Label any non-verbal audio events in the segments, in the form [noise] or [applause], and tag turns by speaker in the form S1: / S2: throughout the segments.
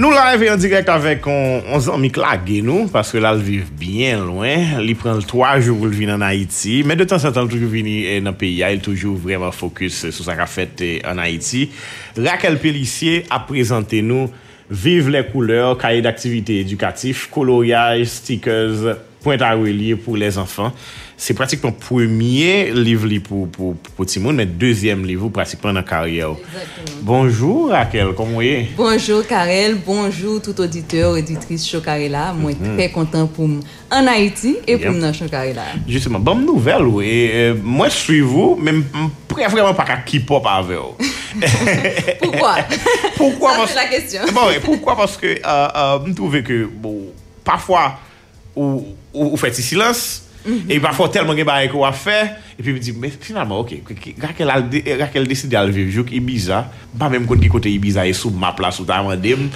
S1: Nou live en direct avèk on zanmi klage nou, paske la l viv bien loin, li pren l 3 jou pou l vin an Haiti, men de tan eh, sa tan toujou vini nan peyi a, el eh, toujou vreman fokus sou sa ka fète an Haiti. Raquel Pellissier a prezante nou Vive les couleurs, cahier d'activités éducatif, coloriage, stickers, pointe à relier pour les enfants. se pratikman premye liv li pou, pou, pou, pou Timon, men dezyem liv ou pratikman nan karye ou. Bonjour Raquel, komon ye?
S2: Bonjour Karel, bonjour tout auditeur, auditrice Chokarela, mwen mm -hmm. tre kontan pou m an Haiti e yep. pou m nan Chokarela.
S1: Justement, [laughs] [laughs] bon nouvel ou, e, euh, mwen suivou, men m pre vreman pa ka kipop ave ou.
S2: Poukwa?
S1: Poukwa?
S2: Sa se la kestyon.
S1: Bon, poukwa? Paske m touve ke, bon, pafwa ou fè ti silans, E pafo telman gen barek ou a fe, e pi mi di, men finalman, ok, Rakel deside al viv jouk Ibiza, ba menm kon ki kote Ibiza e sou map la sou ta mandem.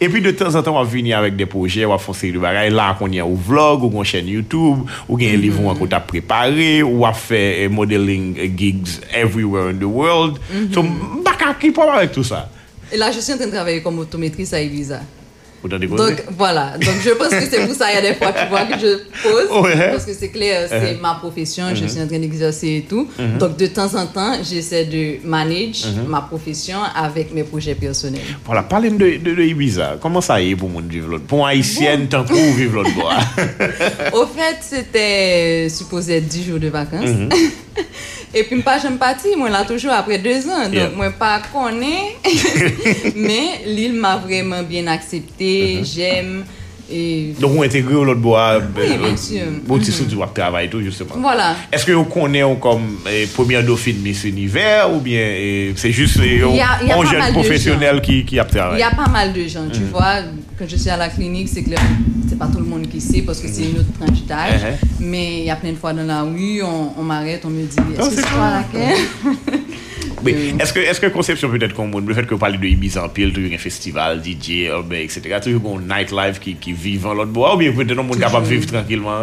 S1: E [laughs] pi de tan zan tan wap vini avèk de proje, wap fon seri de bagay, la kon yon ou vlog, ou kon chen YouTube, ou gen yon livon mhm. akot ap prepare, ou wap fe euh, modeling euh, gigs everywhere in the world. Mhm. So, baka ki pou wap avèk tout sa.
S2: E la, je suis en train de travailler comme autométrice à Ibiza.
S1: Donc
S2: voilà, donc je pense que c'est pour ça il y a des fois tu vois que je pose. Parce que c'est clair, c'est ma profession, je suis en train d'exercer et tout. Donc de temps en temps, j'essaie de manage ma profession avec mes projets personnels.
S1: Voilà, parlez de, de, Ibiza. Comment ça y est pour mon vivre l'autre Pour haïtienne, tant qu'on vivre l'autre bois
S2: Au fait, c'était supposé être 10 jours de vacances. [laughs] E pi mpa jem pati, mwen la toujou apre 2 an, yeah. donk mwen pa konen, men li mwa vreman bien aksepte, mm-hmm. jem, Et...
S1: Donc, on intégrer l'autre bois, bouti euh, sous mm-hmm. du travail, tout, justement.
S2: Voilà.
S1: Est-ce que vous connaissez comme eh, première dauphine Miss Univers ou bien eh, c'est juste eh, un jeune professionnel qui, qui a travaillé?
S2: Il y a pas mal de gens, mm -hmm. tu mm-hmm. vois. Quand je suis à la clinique, c'est que c'est pas tout le monde qui sait parce que c'est une autre tranche d'âge. Mm -hmm. Mais il y a plein de fois dans la rue, on, on m'arrête, on me dit, non, est-ce que c'est toi laquelle? [laughs]
S1: Est-ce que, est que conception peut-être comme le fait que vous parlez de Ibiza en pile, toujours un festival, DJ, etc., toujours un nightlife qui, qui vit en l'autre bois, ou bien peut-être un monde capable de vivre tranquillement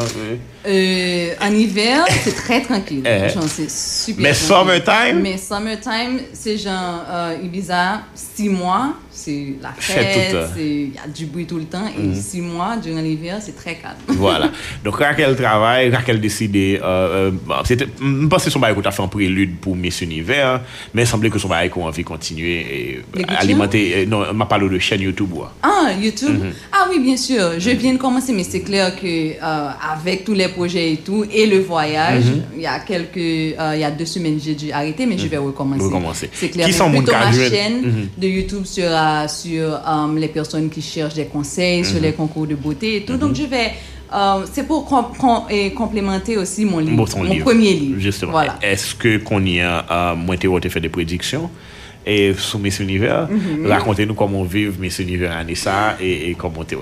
S2: euh, En hiver, c'est très tranquille. Uh c'est super
S1: Mais summertime?
S2: Mais summertime, c'est genre euh, Ibiza, six mois c'est la fête, il y a du bruit tout le temps. Et mhm. six mois durant l'hiver, c'est très calme.
S1: voilà. [laughs] Donc, Raquel travaille, Raquel décide. Euh, euh, je pense que son bail a fait un prélude pour Miss Univers, mais il semblait que son bail a envie de continuer et alimenter. Euh, non, m'a parlé de chaîne YouTube.
S2: Ah, YouTube? Mhm. Ah oui, bien sûr. Je viens de commencer, mais c'est clair que euh, avec tous les projets et tout, et le voyage, mhm. il y a quelques. il y a deux semaines, j'ai dû arrêter, mais je vais recommencer.
S1: recommencer.
S2: C'est clair. Qui sont ma chaîne de YouTube sera sur euh, les personnes qui cherchent des conseils, sur les concours de beauté et tout. Donc, je vais... Euh, c'est pour com com complémenter aussi mon livre, bon, mon livre. premier livre.
S1: Justement. Voilà. Est-ce que qu'on y a, euh, moi, tu fait des prédictions et sous Miss Univers, mm -hmm. racontez-nous comment vivre Miss Univers année ça et, et comment tu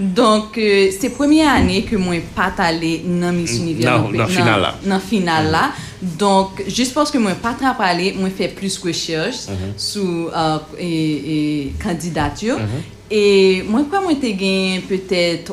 S2: Donc, euh, c'est la première année que moi, pas allé dans Miss mm-hmm. Univers.
S1: Dans le final là.
S2: Dans final mm -hmm. là. Mm-hmm. Donc, juste parce que moi, pas allé, moi, fait plus recherche mm -hmm. sur euh, et, et candidature. Mm-hmm. Et moi, quoi, moi, t'ai gagné peut-être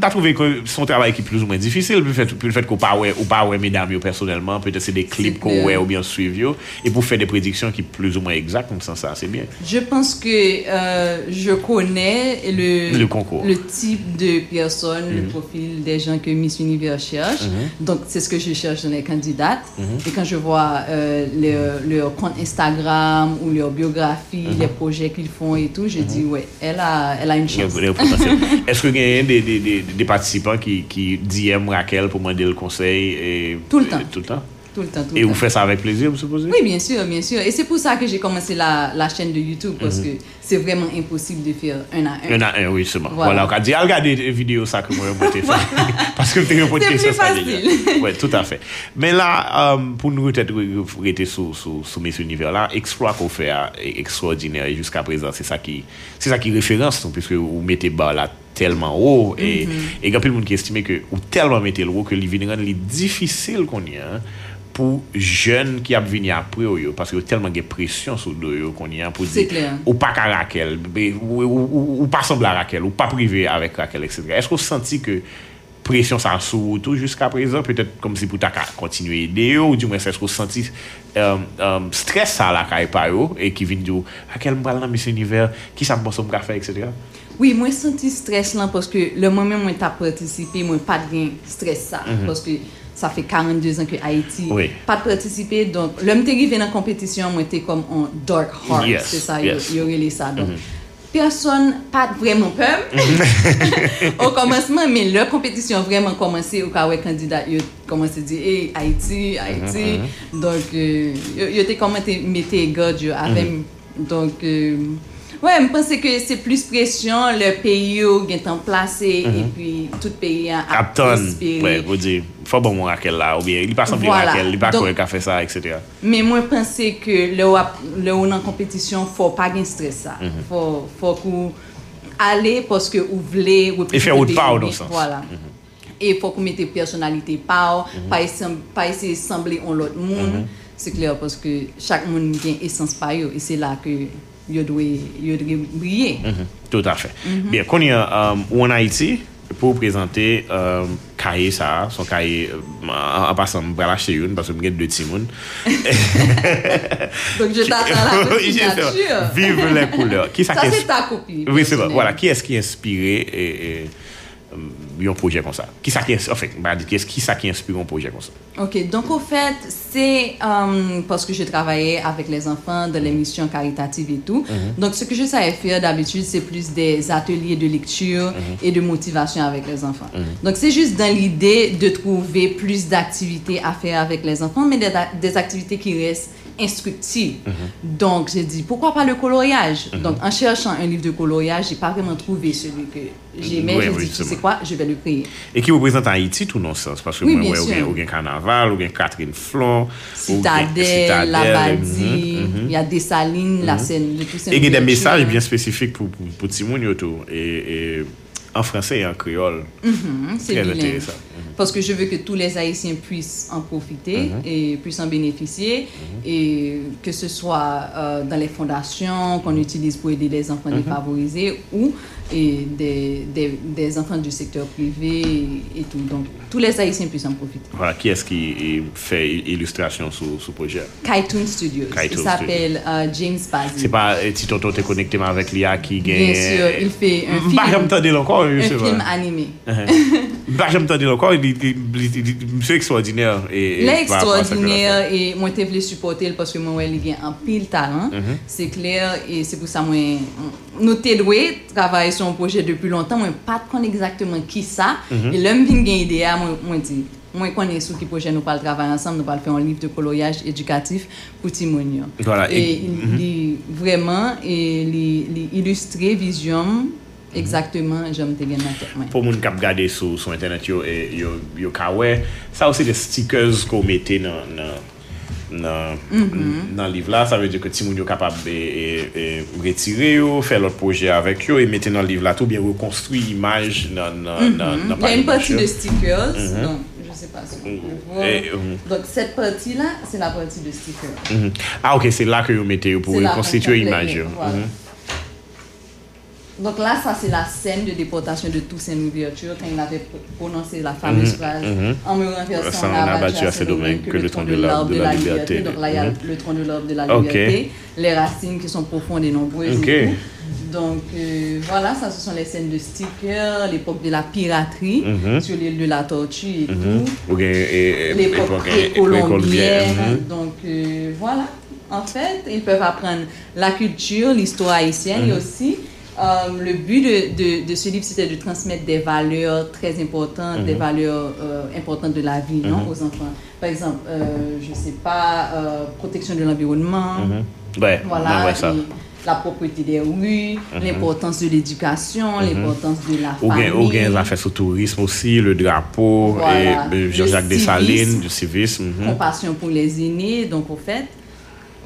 S1: t'as trouvé que son travail qui est plus ou moins difficile, le fait, le fait qu'on pas ou pas ouais mesdames personnellement, peut-être c'est des clips qu'on ouais ou bien suivre et pour faire des prédictions qui sont plus ou moins exactes comme ça, ça c'est bien.
S2: Je pense que euh, je connais le,
S1: le concours,
S2: le type de personnes, le mhm. profil des gens que Miss Univers cherche. Mhm. Donc c'est ce que je cherche dans les candidates. Mhm. Et quand je vois euh, leur, compte Instagram ou leur biographie, les projets qu'ils font et tout, je dis ouais, elle a, elle a une chance.
S1: Est-ce que [laughs] y a des, des des participants qui, qui DM Raquel pour demander le conseil et,
S2: Tout le temps.
S1: tout le temps.
S2: Tout le temps.
S1: et vous faites ça avec plaisir, vous supposez?
S2: Oui, bien sûr, bien sûr. Et c'est pour ça que j'ai commencé la, la, chaîne de YouTube, parce mhm. que c'est vraiment impossible de faire un à un.
S1: Un à un, oui, seulement. Voilà, on a dit, regardez les vidéos ça que moi j'ai [laughs] parce que tu as
S2: C'est plus facile.
S1: Oui, tout à fait. Mais là, euh, pour nous peut-être rester sur, sur, sur mes univers-là, exploit qu'on fait extraordinaire jusqu'à présent, c'est ça qui, c'est ça qui référence, puisque vous mettez bas là telman ou, e, mm -hmm. e gapil moun ki estime ke ou telman metel ou, ke li viniran li difisil kon yon, pou jen ki ap vini apre ou yo, paske yo telman gen presyon sou do yo kon yon, pou di, ou pa ka Rakel, ou, ou, ou, ou pa sembla Rakel, ou pa prive avèk Rakel, etc. Esko santi ke presyon sa sou tout jusqu'a prezant, peut-être kom si pou ta ka kontinuye ide yo, ou di mwen sesko senti um, euh, um, euh, stres sa la ka e pa yo, e ki vin di yo, akel mbral nan misi univer, ki sa mbosom ka fe, etc.
S2: Oui, mwen senti stres lan, poske le mwen mwen mwen ta partisipe, mwen pat gen stres sa, mm -hmm. poske sa fe 42 an ke Haiti, oui. pat partisipe, donk, lèm te rive nan kompetisyon, mwen te kom an dark heart, yes, se sa yes. yo, yo rele sa, donk, mm -hmm. person pat vreman pem. ou komanseman, men lè kompetisyon vreman komanse ou ka wè kandidat yo komanse di, hey, Haiti, Haiti. Mm -hmm. Donk, euh, yo, yo te komante mette god yo avèm. Mm -hmm. Donk, euh, wè, mpense ke se plus presyon le peyo gen tan plase, e pi tout peyi an
S1: ap transpire. Wè, wè di. fò bon moun akèl la, ou bien, li pa sanpli voilà. akèl, li pa kore ka fè sa, etc.
S2: Mè mwen pense ke le ou nan kompetisyon fò pa gen stres sa. Mm -hmm. Fò, fò kou ale poske ou vle reprezentè.
S1: E fè ou d'pa ou dans sens.
S2: Voilà. Mm -hmm. E fò kou mette personalite pa ou, mm -hmm. pa ese semblé on lot moun. Se kler, poske chak moun gen esans pa yo, e se la ke yo dwe brye.
S1: Tout a fè. Bien, konye ou an Haiti, pou prezante euh, kaye sa, son kaye euh, apasan mbra la che yon, pasou mgen de timoun. [laughs]
S2: Donc je t'attends la [laughs] petite nature.
S1: Vive les couleurs.
S2: Qui ça, ça c'est ta copie.
S1: Oui, c'est bon. Voilà, qui est-ce qui est inspiré et, et, euh, yon proje kon sa. Ki sa ki inspire yon proje kon sa.
S2: Ok, donk ou fet, se paske je travaye avek les enfans de l'emisyon karitative et tout. Donk se ke je saye fere d'habitude, se plus des ateliers de lecture et de motivasyon avek les enfans. Donk se juste dan l'ide de trouve plus d'activite a fere avek les enfans, men des activite ki res instructive. Mm -hmm. Donc, j'ai dit, pourquoi pas le coloriage mm -hmm. Donc, en cherchant un livre de coloriage, j'ai pas vraiment trouvé celui que j'aimais. Oui, j'ai oui, dit, c'est quoi, je vais le créer.
S1: Et qui représente Haïti tout non sens Parce que oui, moi, ouais, ou bien Carnaval, ou bien Catherine Flon,
S2: Citadelle, Labadie, mhm, il mhm. y a Dessalines, la mhm. scène de tout ça.
S1: Et il y a des messages bien spécifiques pour, pour, pour Timoun et, et en français et en créole.
S2: C'est bilingue. Parce que je veux que tous les Haïtiens puissent en profiter et puissent en bénéficier. Et que ce soit dans les fondations qu'on utilise pour aider les enfants défavorisés ou des enfants du secteur privé et tout. Donc, tous les Haïtiens puissent en profiter.
S1: Voilà. Qui est-ce qui fait illustration sous ce projet?
S2: Kaitoon Studios. Il s'appelle James Bazzi.
S1: C'est pas si tonton t'es connecté avec l'IA qui gagne...
S2: Bien sûr. Il fait un [laughs] film.
S1: Bah.
S2: Un film animé. [laughs]
S1: Ba jem tande lankor, mse ekstraordinèr.
S2: Lè ekstraordinèr, e mwen te vle supporte l, paske mwen wè li gen an pil talan, se kler, e se pou sa mwen, nou te dwe, travaye son proje depi lontan, mwen pat kon exactement ki sa, e lèm vin gen idea, mwen di, mwen konen sou ki proje nou pal travaye ansam, nou pal fè an liv de koloyaj edukatif pou
S1: timonyon.
S2: E li, vreman, e li ilustre vizyon, Exactement, jom te gen nan tek mwen.
S1: Po moun kap gade sou, sou internet yo, yo, yo kawe, sa ou se de stikers ko mette nan, nan, nan, mm -hmm. nan liv la, sa ve de ke ti moun yo kapab e, e, retire yo, fe lot proje avek yo, e mette nan liv la tou, bien rekonstrui imaj nan,
S2: nan, nan, nan pari. Yon pati de stikers, mm -hmm. don. se pa sou. Donk, set pati la, se la pati de stiker.
S1: Ah, ok, se la ke yo mete yo pou rekonstituye imaj yo. Voilà. Mm -hmm.
S2: Donc là, ça c'est la scène de déportation de Toussaint Louverture quand il avait prononcé la fameuse phrase En me renversant, on a battu à ce domaine que le tronc de l'arbre de la liberté. Donc là, il y a le tronc de l'arbre de la liberté, les racines qui sont profondes et nombreuses. Donc voilà, ça ce sont les scènes de stickers, l'époque de la piraterie sur l'île de la Tortue et tout. L'époque précolombienne. Donc voilà, en fait, ils peuvent apprendre la culture, l'histoire haïtienne et aussi le but de, de, ce livre, c'était de transmettre des valeurs très importantes, des valeurs importantes de la vie non, aux enfants. Par exemple, je ne sais pas, protection de l'environnement, voilà, la propriété des rues, l'importance de l'éducation, l'importance de la famille.
S1: Ou bien, la fête au tourisme aussi, le drapeau, et Jean-Jacques Dessalines, du civisme.
S2: Compassion pour les aînés, donc au fait.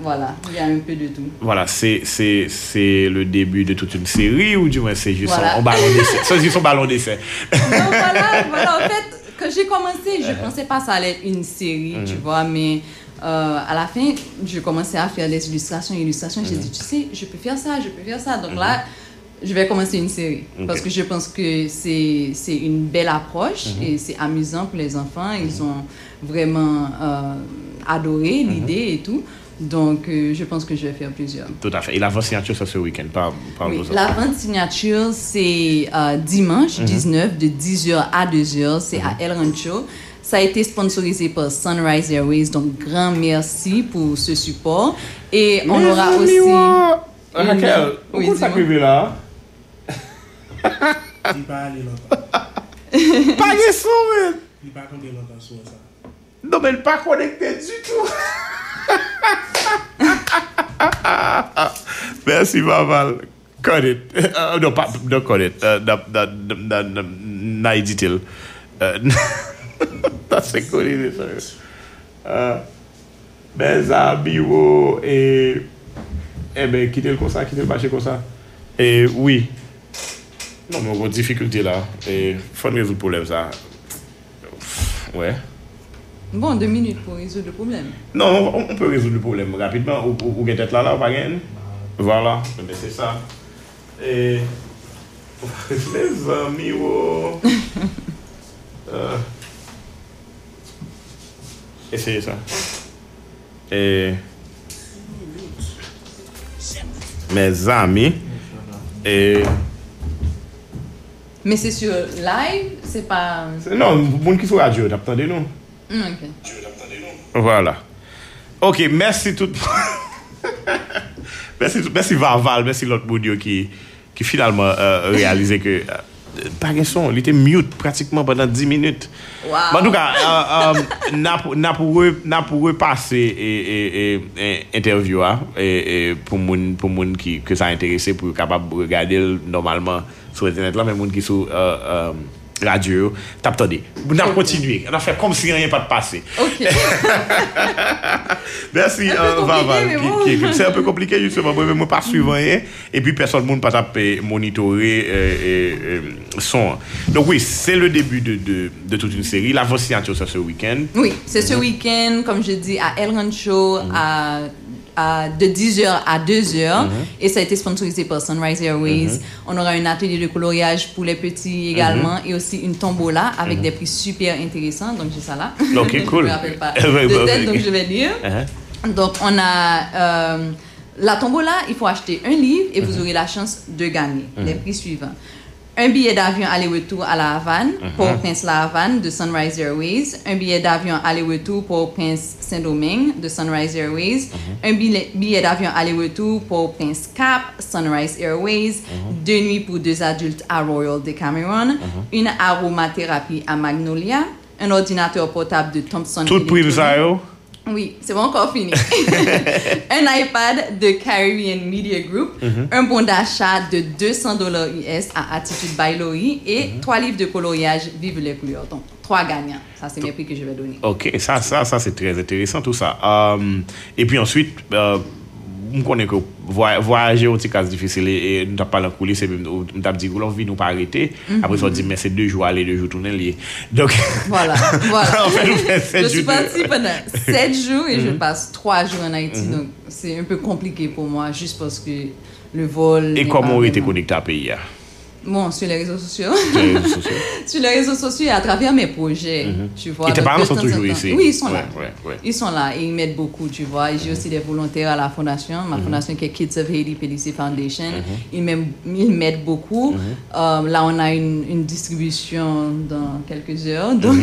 S2: Voilà, il y a un peu de tout.
S1: Voilà, c'est le début de toute une série ou du moins c'est juste un ballon d'essai [laughs] C'est juste un ballon d'essai.
S2: voilà, voilà, en fait, quand j'ai commencé, je ne pensais pas que ça allait être une série, tu vois, mais euh, à la fin, je commençais à faire des illustrations, illustrations, j'ai dit, tu sais, je peux faire ça, je peux faire ça. Donc là, je vais commencer une série. Parce que je pense que c'est une belle approche et c'est amusant pour les enfants. Ils ont vraiment euh, adoré l'idée et tout. Donc, euh, je pense que je vais faire plusieurs.
S1: Tout à fait. Et l'avant signature, ça, ce week-end. Pas, pas
S2: Oui,
S1: ça.
S2: la vente signature, c'est euh,
S1: Mhm.
S2: dimanche 19 de 10h à 2h. C'est à El Rancho. Ça a été sponsorisé par Sunrise Airways. Donc, grand merci pour ce support. Et on aura aussi...
S1: ouais.
S2: une-
S1: Raquel,
S2: Oui,
S1: ça privé là?
S3: Li pa ale lontan.
S1: Pas de son, man!
S3: Li pa kampe lontan sou sa.
S1: Non, mais pas connecté du tout. [laughs] Mersi mamal. Cut it. Uh, no, pa, no cut it. Uh, na, na, na, na, na editil. Uh, That's a good editor. Uh, Bez abi wo e... Ebe, eh kite l konsa, kite l bache konsa. E, eh, oui. Non, mwen kon difikulti la. E, eh, fon rezout problem sa. Ouè. Ouais.
S2: Bon, deux minutes pour résoudre le problème.
S1: Non, on, on peut résoudre le problème rapidement. Ou gen tête là, là, ou pas gen. Voilà, c'est ça. Et... Les amis, oh... [laughs] euh... Essayez ça. Et... Mes amis. Et...
S2: Mais c'est sur live, c'est pas...
S1: Non, moun qui sou radio, tap
S2: tande nou.
S1: Voilà. Ok, mersi tout. mersi Varval, mersi lot moun yo ki finalman euh, realize ke... pa gen son, li te mute pratikman pendant 10 minute.
S2: Wow.
S1: Ban nou ka, uh, um, na pou repase interview a, e, e, pou moun, pou moun ki, ke sa interese pou kapab regade normalman sou internet la, men moun ki sou uh, um, radio, tap tande. On a continué, on a fait comme si rien pas de passé.
S2: Ok. [laughs]
S1: Merci, euh, Vaval.
S2: Bon.
S1: C'est un peu compliqué, justement. Moi, même pas suivant rien. Et puis, personne ne peut pas monitorer euh, euh, son. Donc, oui, c'est le début de, de, de, toute une série. La vôtre signature, c'est ce week-end.
S2: Oui, c'est ce mhm. week-end, comme je dis, à El Rancho, mm -hmm. à à- de 10h à 2h.
S1: Mhm.
S2: Et ça a été sponsorisé par Sunrise Airways. On aura un atelier de coloriage pour les petits également.
S1: Mhm.
S2: Et aussi une tombola avec des prix super intéressants. Donc, j'ai ça là.
S1: Ok, [laughs]
S2: je
S1: cool.
S2: me rappelle pas [laughs] de
S1: bah,
S2: tête, donc je vais lire.
S1: Uh-huh.
S2: Donc, on a euh, la tombola, il faut acheter un livre et vous aurez la chance de gagner les prix suivants. un billet d'avion aller-retour à La Havane,
S1: uh
S2: -huh. Port-au-Prince-La Havane de Sunrise Airways, un billet d'avion aller-retour Port-au-Prince-Saint-Domingue de Sunrise Airways,
S1: uh -huh.
S2: un billet, billet d'avion aller-retour Port-au-Prince-Cap, Sunrise Airways,
S1: uh -huh.
S2: deux nuits pour deux adultes à Royal Decameron, une aromathérapie à Magnolia, un ordinateur portable de Thompson.
S1: Tout pour
S2: Oui, c'est pas encore fini. [laughs] un iPad de Caribbean Media Group,
S1: Mhm.
S2: un bon d'achat de 200 dollars US à Attitude by Loï et
S1: Mhm.
S2: trois livres de coloriage Vive les couleurs. Donc, trois gagnants. Ça, c'est mes prix que je vais donner.
S1: Ok, ça, ça, ça c'est très intéressant tout ça. Euh, et puis ensuite, euh, on connaît que voyaje ou ti kaz difisil e nou tap palan kou li se nou tap di goulon vi nou pa arete mhm. apre so di men se 2 jou ale 2 jou tourne li donc
S2: voilà [laughs] voilà.
S1: En fait, fait
S2: je suis parti pendant 7 jours et je mhm. passe 3 jours en Haïti mhm. donc c'est un peu compliqué pour moi juste parce que le vol
S1: et comment on était connecté à pays là
S2: Bon, sur les réseaux sociaux.
S1: sur les réseaux [laughs] sociaux
S2: sur les réseaux sociaux et à travers mes projets, tu vois.
S1: Et tes parents sont toujours ici
S2: Oui, ils sont là.
S1: Ouais.
S2: Ils sont là et ils m'aident beaucoup, tu vois. J'ai aussi des volontaires à la fondation, ma fondation qui est Kids of Haiti PDC Foundation. Ils m'aident beaucoup. Euh, là, on a une, une distribution dans quelques heures, donc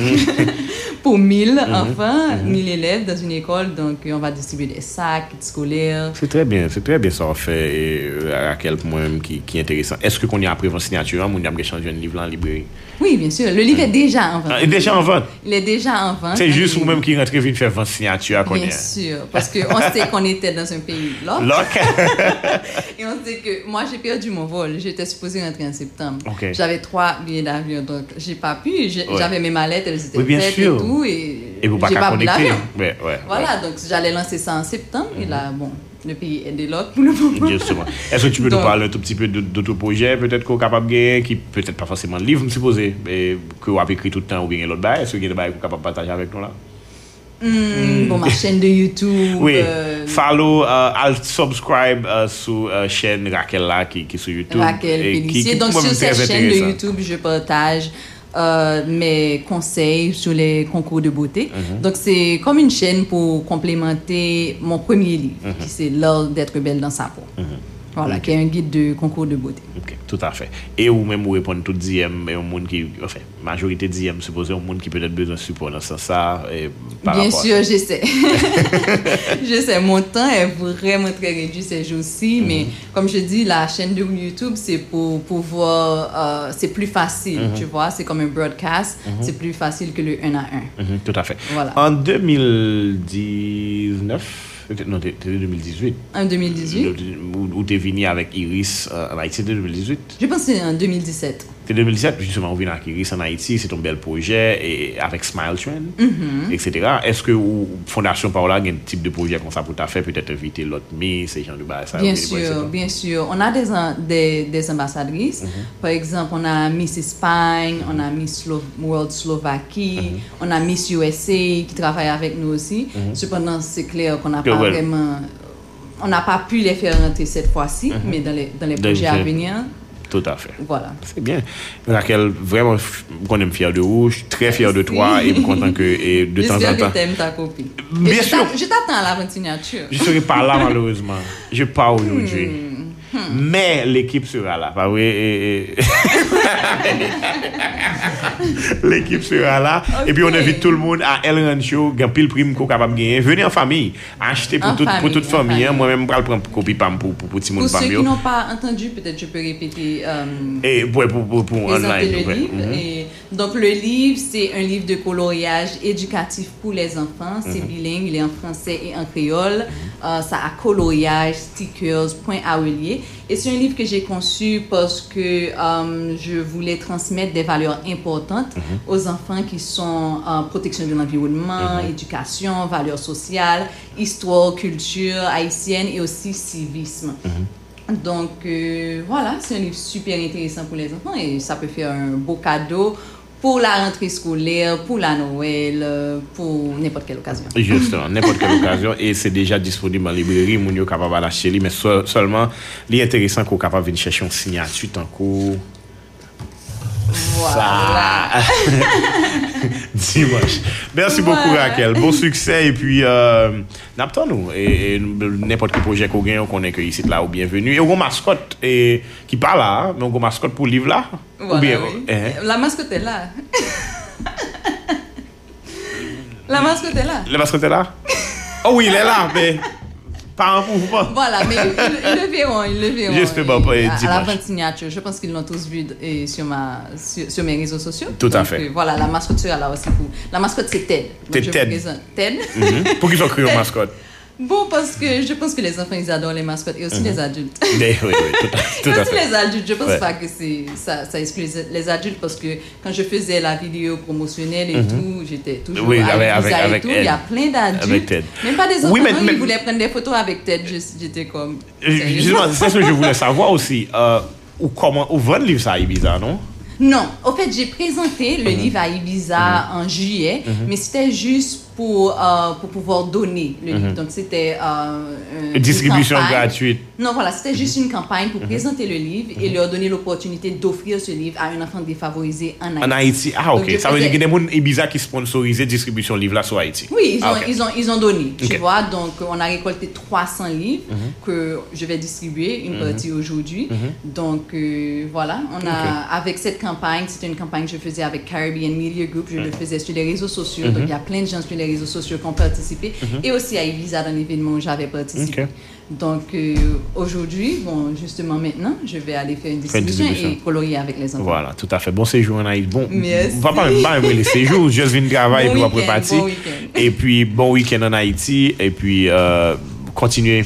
S2: [laughs] pour 1000 enfants, 1000 élèves dans une école. Donc, on va distribuer des sacs, scolaires.
S1: C'est très bien, c'est très bien ça fait, et euh, à quel point qui, qui est intéressant. Est-ce que qu'on y a votre signature, on y a changer un livre en librairie
S2: Oui, bien sûr. Le livre est déjà en vente.
S1: Ah, Il est déjà en vente?
S2: Il est déjà en vente.
S1: C'est juste vous-même qui rentrez vite faire votre signature à
S2: Bien sûr, parce qu'on sait qu'on était dans un pays là.
S1: Lock [laughs]
S2: Et on sait que moi, j'ai perdu mon vol. J'étais supposée rentrer en septembre. J'avais trois billets d'avion, donc j'ai pas pu.
S1: Ouais.
S2: J'avais mes mallettes, elles étaient
S1: Oui, bien
S2: faites
S1: sûr.
S2: et tout. Et,
S1: Et vous pas
S2: pris
S1: connecter. Ouais, ouais.
S2: Voilà, donc j'allais lancer ça en septembre. Et là, bon, le pays et de l'autre pour le moment.
S1: Justement. Est-ce que tu peux
S2: Donc, nous
S1: parler un tout petit peu de, de ton projet, peut-être qu'on est capable de gagner, qui peut-être pas forcément le livre, je me suppose, mais que vous avez écrit tout le temps ou bien l'autre bail, est-ce que vous êtes capable de partager avec nous là?
S2: Mm, mm. Bon, ma hmm. chaîne de YouTube.
S1: Oui.
S2: Euh,
S1: follow, uh, subscribe uh, sur uh, chaîne Raquel là qui, qui est sur YouTube.
S2: Raquel
S1: Pénissier.
S2: Donc, sur cette chaîne de YouTube, je partage euh, mes conseils sur les concours de beauté.
S1: Mhm.
S2: Donc, c'est comme une chaîne pour complémenter mon premier livre,
S1: Mhm.
S2: qui c'est L'art d'être belle dans sa peau. Voilà, qui est un guide de concours de beauté.
S1: Ok, tout à fait. Et ou même ou répondre tout DM, et un monde qui, enfin, majorité DM, supposé un monde qui peut-être besoin de support dans ce ça, et par
S2: Bien sûr, j'essaie. [laughs] [laughs] j'essaie. Mon temps est vraiment très réduit ces jours-ci,
S1: Mhm.
S2: mais comme je dis, la chaîne de YouTube, c'est pour pouvoir. euh, c'est plus facile,
S1: Mhm.
S2: tu vois. C'est comme un broadcast. C'est plus facile que le 1 à 1.
S1: Mhm, tout à fait.
S2: Voilà.
S1: En 2019, peut-être- non, c'était 2018,
S2: En 2018
S1: où, où t'es venu avec Iris euh, en Haïti, c'était 2018
S2: Je pense que c'est en 2017.
S1: C'est 2017, justement, vous venez acquérir en Haïti, c'est un bel projet, et avec Smile Trend,
S2: mm -hmm.
S1: etc. Est-ce que ou, Fondation Paola a un type de projet comme ça pour ta fait, peut-être éviter l'autre mise, ces gens de base ça,
S2: Bien sûr, bien sûr. On a des, des, des ambassadrices.
S1: Mm -hmm.
S2: Par exemple, on a Miss Espagne, mm -hmm. on a Miss Slo World Slovaquie,
S1: mm-hmm.
S2: on a Miss USA qui travaille avec nous aussi. Mm-hmm. Cependant, c'est clair qu'on n'a pas
S1: well.
S2: vraiment... On n'a pas pu les faire rentrer cette fois-ci, mm-hmm. mais dans les, dans les projets à venir,
S1: Tout à fait.
S2: voilà.
S1: C'est bien. Raquel, vraiment, qu'on aime fier de vous, je suis très fier de toi et content que et de temps en
S2: J'espère
S1: temps.
S2: t'aimes ta copine.
S1: Bien sûr.
S2: Je t'attends à la signature.
S1: Je serai pas là malheureusement. Je pars aujourd'hui. Mais l'équipe sera là, pas vrai? Et- et- [laughs] l'équipe sera là. Et puis on invite tout le monde à El Rancho, pile prime qu'on capable de gagner. Venez en famille, achetez pour,
S2: En
S1: toute, pour
S2: famille,
S1: toute famille. hein.
S2: famille.
S1: Moi-même, je vais prendre copie pam pour, pour, pour tout le
S2: Pour
S1: monde
S2: ceux qui n'ont pas entendu, peut-être je peux répéter. euh,
S1: Et pour, pour, pour online.
S2: le.
S1: Mhm.
S2: Et donc, le livre, c'est un livre de coloriage éducatif pour les enfants. C'est
S1: Mhm.
S2: bilingue, il est en français et en créole. Euh, ça a coloriage, stickers, point à relier. Et c'est un livre que j'ai conçu parce que euh, je voulais transmettre des valeurs importantes
S1: Mhm.
S2: aux enfants qui sont en protection de l'environnement,
S1: Mhm.
S2: éducation, valeurs sociales, histoire, culture haïtienne et aussi civisme.
S1: Mhm.
S2: Donc euh, voilà, c'est un livre super intéressant pour les enfants et ça peut faire un beau cadeau pour la rentrée scolaire, pour la Noël, euh, pour n'importe quelle occasion.
S1: Justement, n'importe quelle occasion. Et c'est déjà disponible en librairie. Moun yo capable d'acheter li, mais so- seulement, li intéressant qu'on capable venir chercher une signature tant coup.
S2: Voilà. [laughs]
S1: Dimanche. Merci beaucoup. Raquel. Bon succès. Et puis, euh, Naptan nou, e, e nepot ki projek ou gen, ou konen ke yisit la ou bienvenu. E ou gon maskot e, ki pa la, men ou gon maskot pou liv la.
S2: Voilà,
S1: ou bien,
S2: oui.
S1: eh.
S2: La maskot e la. la maskot e la.
S1: La maskot e la? Oh oui, le la, be. Mais pas un mouvement.
S2: Voilà, mais ils, ils le verront, ils le verront.
S1: Justement,
S2: Et
S1: pour, euh,
S2: à, à la signature, je pense qu'ils l'ont tous vu et sur, ma, sur, sur mes réseaux sociaux.
S1: Tout à
S2: Donc,
S1: fait.
S2: euh, voilà, la mascotte sera là aussi pour. La mascotte, c'est Ted.
S1: C'est
S2: vous
S1: Ted.
S2: Ted.
S1: Mhm. Pour qu'ils ont créé une [laughs] mascotte.
S2: Bon, parce que je pense que les enfants, ils adorent les mascottes et aussi les adultes. [laughs]
S1: Mais oui, oui, tout [laughs] tout à fait.
S2: les adultes, je pense
S1: Ouais.
S2: pas que ça, ça exclut les- adultes parce que quand je faisais la vidéo promotionnelle et tout, j'étais toujours
S1: Mhm. Oui, avec-
S2: avec,
S1: avec-
S2: tout. Il y a plein d'adultes, même pas des enfants,
S1: Oui, mais-
S2: non,
S1: mais-
S2: ils voulaient prendre des photos avec Ted. J'étais comme.
S1: Euh? Justement, c'est ce que je voulais [laughs] savoir aussi. Euh, ou comment, ou vendre le livre ça à Ibiza, non?
S2: Non, au fait, j'ai présenté
S1: Mhm.
S2: le livre à Ibiza en juillet, mais c'était juste pour, euh, pour pouvoir donner le livre. Donc, c'était. euh, une
S1: Distribution gratuite.
S2: Non, voilà, c'était juste une campagne
S1: Mhm.
S2: pour présenter le livre et leur donner l'opportunité d'offrir ce livre à un enfant défavorisé en Haïti.
S1: En Haïti. Ah, ok. Ça veut dire qu'il y a des gens Ibiza qui sponsorisent distribution livre là sur Haïti.
S2: Oui, ils ont,
S1: Ah, ok.
S2: ils ont, ils ont donné, tu.
S1: Mhm.
S2: vois. Donc, on a récolté 300 livres que je vais distribuer, une partie aujourd'hui. Donc, euh, voilà, on a, avec cette campagne, c'était une campagne que je faisais avec Caribbean Media Group, je le faisais sur les réseaux sociaux. Donc, il y a plein de gens sur les réseaux sociaux qui ont participé. Et aussi à Ibiza, dans l'événement où j'avais participé. Donc, euh, aujourd'hui, bon, justement maintenant, je vais aller faire une distribution, et colorier avec les enfants.
S1: Voilà, tout à fait. Bon séjour en Haïti. Bon,
S2: Merci.
S1: on va pas même pas aimer les séjours, juste venir travailler
S2: Bon
S1: pour partir.
S2: bon.
S1: Et puis, bon week-end en Haïti. Et puis, euh, continuer,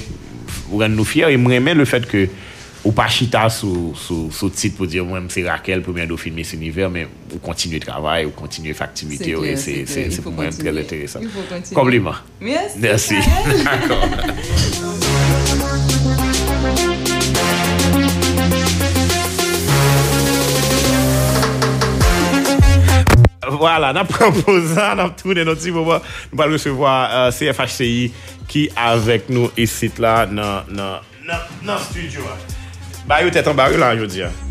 S1: vous rendre nous fiers. Et moi, j'aime le fait que, Ou pa chita sou, sou, sou tit pou diyo mwen mse Raquel pou
S2: mwen
S1: do
S2: filme
S1: se
S2: niver men
S1: ou
S2: kontinye
S1: travay,
S2: ou
S1: kontinye faktivite ou
S2: se
S1: pou
S2: mwen trel enteresan.
S1: Kompliment.
S2: Merci. [laughs]
S1: D'accord. Voilà, nan proposan, nan toune nan ti mouman, nou pal resevo a euh, CFHCI ki avek nou esit la nan studio a. Bayou tèt an bayou lan yo diyan.